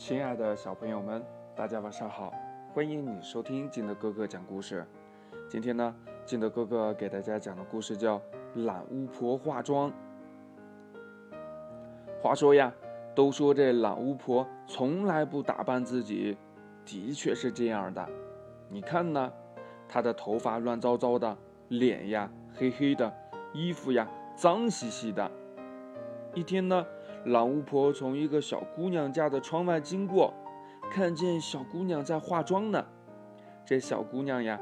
亲爱的小朋友们，大家晚上好！欢迎你收听金德哥哥讲故事。今天呢，金德哥哥给大家讲的故事叫《懒巫婆化妆》。话说呀，都说这懒巫婆从来不打扮自己，的确是这样的。你看呢，她的头发乱糟糟的，脸呀黑黑的，衣服呀脏兮兮的。一天呢。老巫婆从一个小姑娘家的窗外经过，看见小姑娘在化妆呢。这小姑娘呀，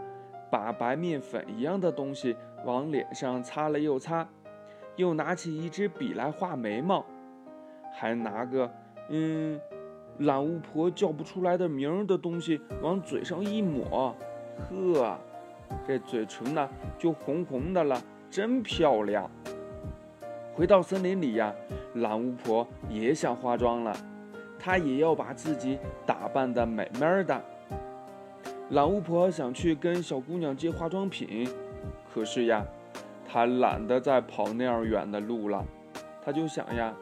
把白面粉一样的东西往脸上擦了又擦，又拿起一支笔来画眉毛，还拿个嗯，懒巫婆叫不出来的名儿的东西往嘴上一抹，呵，这嘴唇呢就红红的了，真漂亮。回到森林里呀。懒巫婆也想化妆了，她也要把自己打扮的美美的。懒巫婆想去跟小姑娘借化妆品，可是呀，她懒得再跑那样远的路了。她就想呀，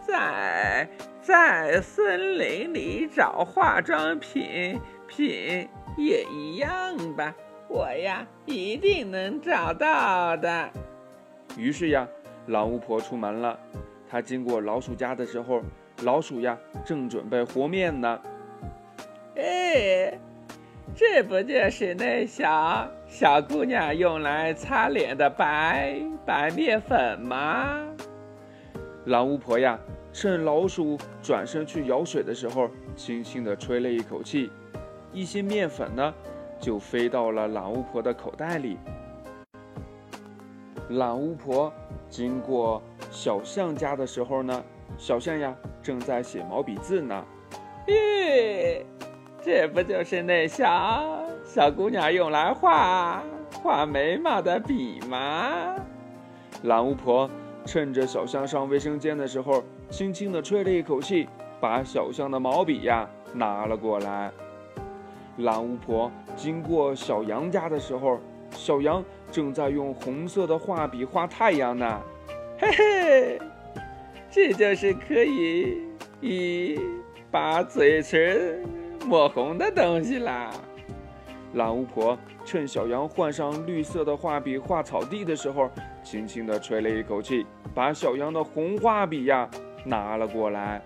在在森林里找化妆品品也一样吧，我呀一定能找到的。于是呀，懒巫婆出门了。她经过老鼠家的时候，老鼠呀正准备和面呢。哎，这不就是那小小姑娘用来擦脸的白白面粉吗？狼巫婆呀，趁老鼠转身去舀水的时候，轻轻地吹了一口气，一些面粉呢就飞到了狼巫婆的口袋里。懒巫婆经过小象家的时候呢，小象呀正在写毛笔字呢。咦，这不就是那小小姑娘用来画画眉毛的笔吗？懒巫婆趁着小象上卫生间的时候，轻轻地吹了一口气，把小象的毛笔呀拿了过来。懒巫婆经过小羊家的时候。小羊正在用红色的画笔画太阳呢，嘿嘿，这就是可以以把嘴唇抹红的东西啦。懒巫婆趁小羊换上绿色的画笔画草地的时候，轻轻地吹了一口气，把小羊的红画笔呀拿了过来。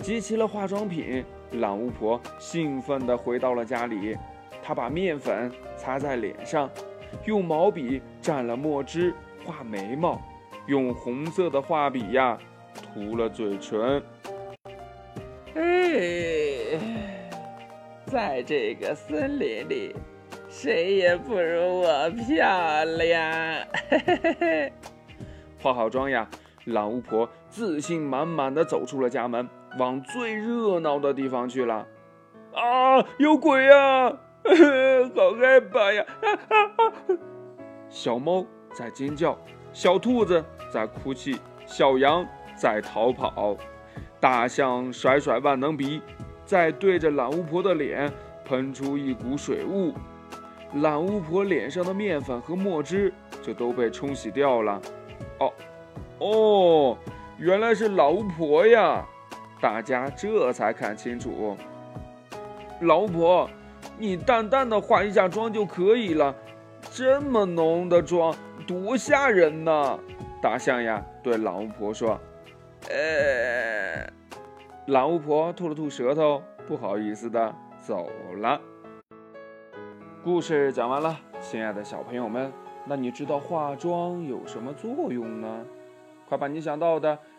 集齐了化妆品，懒巫婆兴奋地回到了家里。她把面粉擦在脸上，用毛笔蘸了墨汁画眉毛，用红色的画笔呀涂了嘴唇。哎，在这个森林里，谁也不如我漂亮。嘿嘿嘿。化好妆呀，懒巫婆自信满满的走出了家门，往最热闹的地方去了。啊，有鬼呀！好害怕呀！小猫在尖叫，小兔子在哭泣，小羊在逃跑，大象甩甩万能笔，在对着懒巫婆的脸喷出一股水雾，懒巫婆脸上的面粉和墨汁就都被冲洗掉了。哦，哦，原来是老巫婆呀！大家这才看清楚，老巫婆。你淡淡的化一下妆就可以了，这么浓的妆多吓人呢！大象呀，对老巫婆说：“呃。”老巫婆吐了吐舌头，不好意思的走了。故事讲完了，亲爱的小朋友们，那你知道化妆有什么作用呢？快把你想到的。